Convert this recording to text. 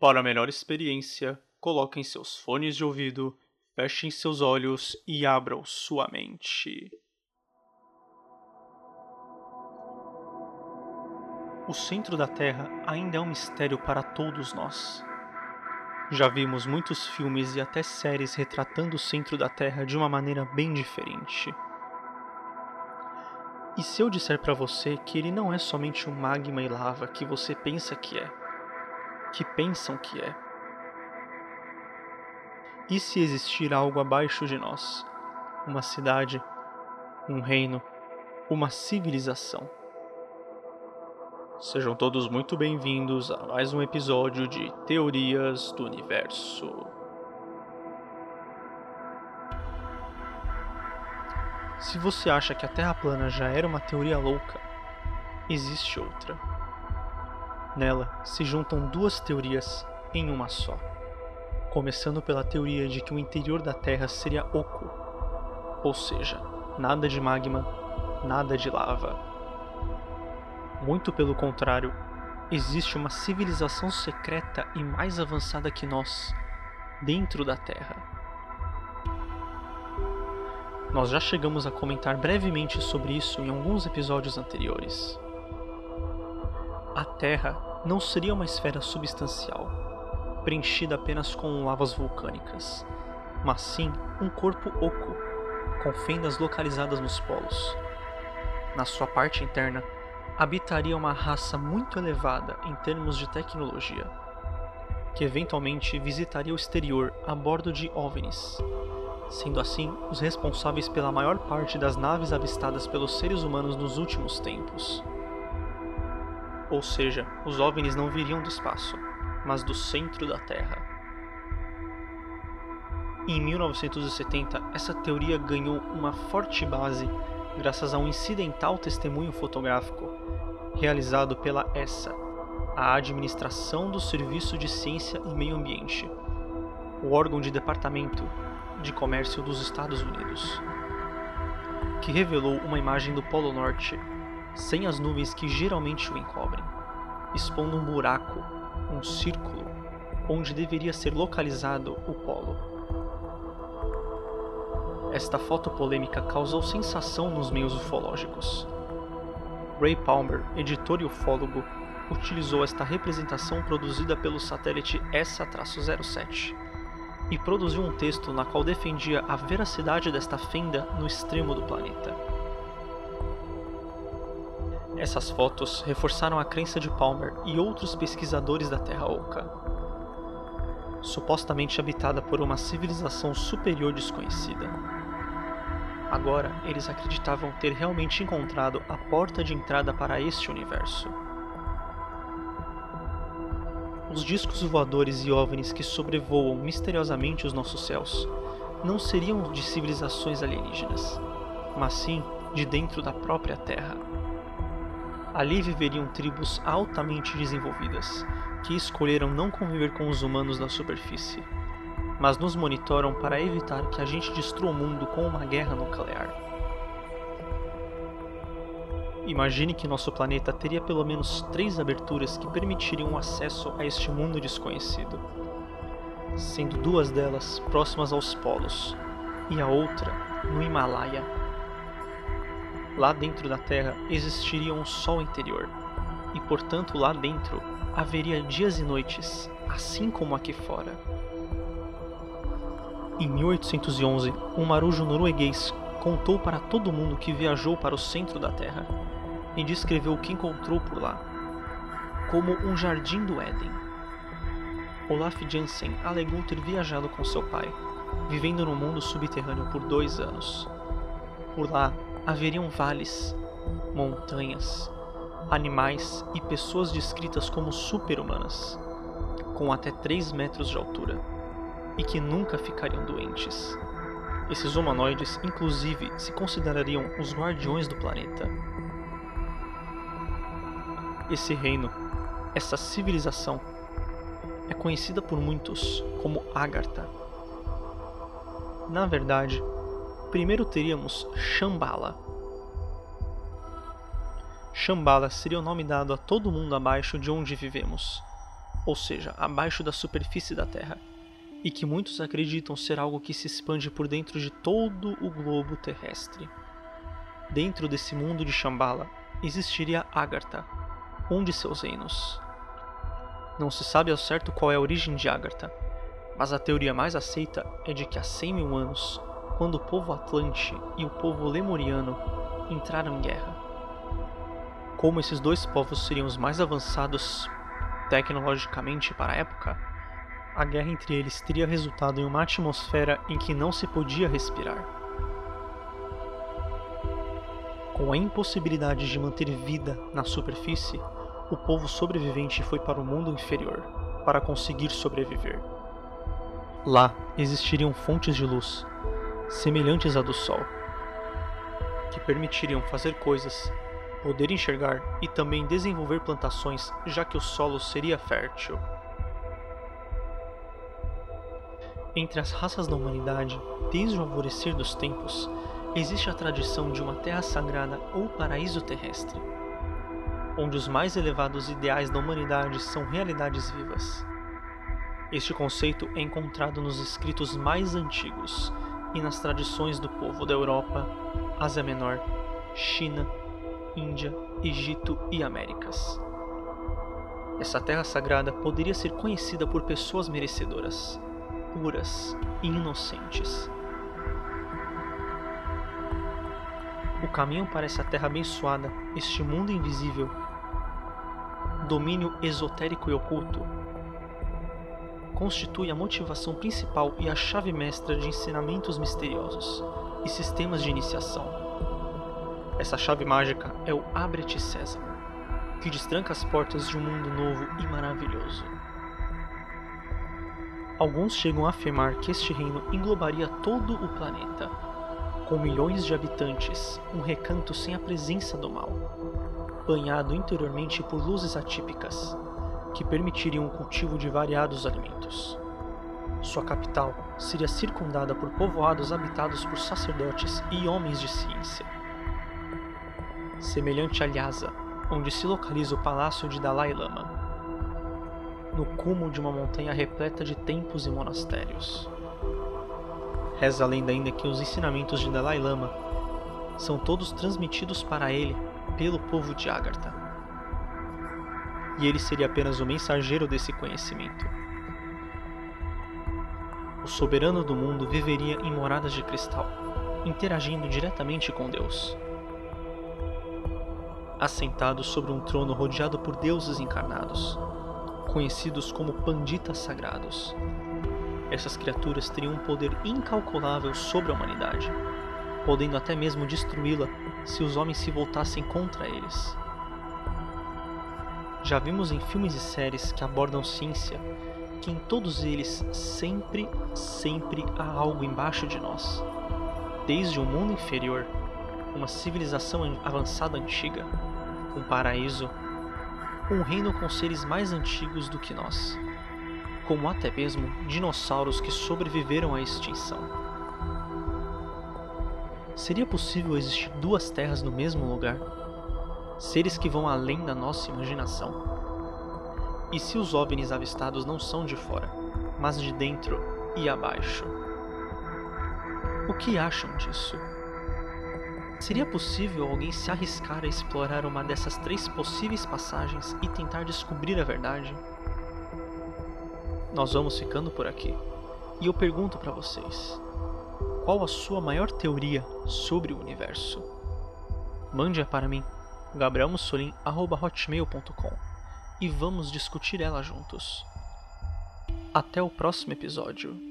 Para melhor experiência, coloquem seus fones de ouvido, fechem seus olhos e abram sua mente. O centro da Terra ainda é um mistério para todos nós. Já vimos muitos filmes e até séries retratando o centro da Terra de uma maneira bem diferente. E se eu disser para você que ele não é somente um magma e lava que você pensa que é, que pensam que é? E se existir algo abaixo de nós? Uma cidade, um reino, uma civilização? Sejam todos muito bem-vindos a mais um episódio de Teorias do Universo. Se você acha que a Terra plana já era uma teoria louca, existe outra. Nela se juntam duas teorias em uma só. Começando pela teoria de que o interior da Terra seria oco, ou seja, nada de magma, nada de lava muito pelo contrário, existe uma civilização secreta e mais avançada que nós dentro da Terra. Nós já chegamos a comentar brevemente sobre isso em alguns episódios anteriores. A Terra não seria uma esfera substancial, preenchida apenas com lavas vulcânicas, mas sim um corpo oco, com fendas localizadas nos polos. Na sua parte interna, habitaria uma raça muito elevada em termos de tecnologia, que eventualmente visitaria o exterior a bordo de OVNIs, sendo assim os responsáveis pela maior parte das naves avistadas pelos seres humanos nos últimos tempos. Ou seja, os OVNIs não viriam do espaço, mas do centro da Terra. Em 1970, essa teoria ganhou uma forte base graças a um incidental testemunho fotográfico realizado pela ESA, a Administração do Serviço de Ciência e Meio Ambiente, o órgão de Departamento de Comércio dos Estados Unidos, que revelou uma imagem do Polo Norte sem as nuvens que geralmente o encobrem, expondo um buraco, um círculo, onde deveria ser localizado o polo. Esta foto polêmica causou sensação nos meios ufológicos Ray Palmer, editor e ufólogo, utilizou esta representação produzida pelo satélite ESA-07 e produziu um texto na qual defendia a veracidade desta fenda no extremo do planeta. Essas fotos reforçaram a crença de Palmer e outros pesquisadores da Terra Oca, supostamente habitada por uma civilização superior desconhecida. Agora, eles acreditavam ter realmente encontrado a porta de entrada para este universo. Os discos voadores e OVNIs que sobrevoam misteriosamente os nossos céus não seriam de civilizações alienígenas, mas sim de dentro da própria Terra. Ali viveriam tribos altamente desenvolvidas, que escolheram não conviver com os humanos da superfície mas nos monitoram para evitar que a gente destrua o mundo com uma guerra nuclear. Imagine que nosso planeta teria pelo menos três aberturas que permitiriam acesso a este mundo desconhecido, sendo duas delas próximas aos polos e a outra no Himalaia. Lá dentro da Terra existiria um Sol interior, e portanto lá dentro haveria dias e noites, assim como aqui fora. Em 1811, um marujo norueguês contou para todo mundo que viajou para o centro da Terra e descreveu o que encontrou por lá como um jardim do Éden. Olaf Jansen alegou ter viajado com seu pai, vivendo no mundo subterrâneo por dois anos. Por lá haveriam vales, montanhas, animais e pessoas descritas como super-humanas, com até 3 metros de altura e que nunca ficariam doentes. Esses humanoides, inclusive, se considerariam os guardiões do planeta. Esse reino, essa civilização, é conhecida por muitos como Agartha. Na verdade, primeiro teríamos Shambhala. Shambhala seria o nome dado a todo mundo abaixo de onde vivemos, ou seja, abaixo da superfície da Terra, e que muitos acreditam ser algo que se expande por dentro de todo o globo terrestre. Dentro desse mundo de Shambhala existiria Agartha, um de seus reinos. Não se sabe ao certo qual é a origem de Agartha, mas a teoria mais aceita é de que há 100 mil anos, quando o povo Atlante e o povo Lemuriano entraram em guerra. Como esses dois povos seriam os mais avançados tecnologicamente para a época, a guerra entre eles teria resultado em uma atmosfera em que não se podia respirar. Com a impossibilidade de manter vida na superfície, o povo sobrevivente foi para o mundo inferior para conseguir sobreviver. Lá existiriam fontes de luz, semelhantes à do Sol, que permitiriam fazer coisas, poder enxergar e também desenvolver plantações, já que o solo seria fértil. Entre as raças da humanidade, desde o alvorecer dos tempos, existe a tradição de uma terra sagrada ou paraíso terrestre, onde os mais elevados ideais da humanidade são realidades vivas. Este conceito é encontrado nos escritos mais antigos e nas tradições do povo da Europa, Ásia Menor, China, Índia, Egito e Américas. Essa terra sagrada poderia ser conhecida por pessoas merecedoras, puras e inocentes. O caminho para essa terra abençoada, este mundo invisível, domínio esotérico e oculto, constitui a motivação principal e a chave mestra de ensinamentos misteriosos e sistemas de iniciação. Essa chave mágica é o Abre-te Sésamo, que destranca as portas de um mundo novo e maravilhoso. Alguns chegam a afirmar que este reino englobaria todo o planeta, com milhões de habitantes, um recanto sem a presença do mal, banhado interiormente por luzes atípicas, que permitiriam o cultivo de variados alimentos. Sua capital seria circundada por povoados habitados por sacerdotes e homens de ciência. Semelhante a Lhasa, onde se localiza o palácio de Dalai Lama, no cume de uma montanha repleta de templos e monastérios. Reza a lenda ainda que os ensinamentos de Dalai Lama são todos transmitidos para ele pelo povo de Agartha. E ele seria apenas o mensageiro desse conhecimento. O soberano do mundo viveria em moradas de cristal, interagindo diretamente com Deus. Assentado sobre um trono rodeado por deuses encarnados, conhecidos como panditas sagrados. Essas criaturas teriam um poder incalculável sobre a humanidade, podendo até mesmo destruí-la se os homens se voltassem contra eles. Já vimos em filmes e séries que abordam ciência que em todos eles sempre, sempre há algo embaixo de nós. Desde um mundo inferior, uma civilização avançada antiga, um paraíso um reino com seres mais antigos do que nós, como até mesmo dinossauros que sobreviveram à extinção. Seria possível existir duas terras no mesmo lugar? Seres que vão além da nossa imaginação? E se os OVNIs avistados não são de fora, mas de dentro e abaixo? O que acham disso? Seria possível alguém se arriscar a explorar uma dessas três possíveis passagens e tentar descobrir a verdade? Nós vamos ficando por aqui. E eu pergunto para vocês: qual a sua maior teoria sobre o universo? Mande-a para mim, gabrielmussolin@hotmail.com, e vamos discutir ela juntos. Até o próximo episódio.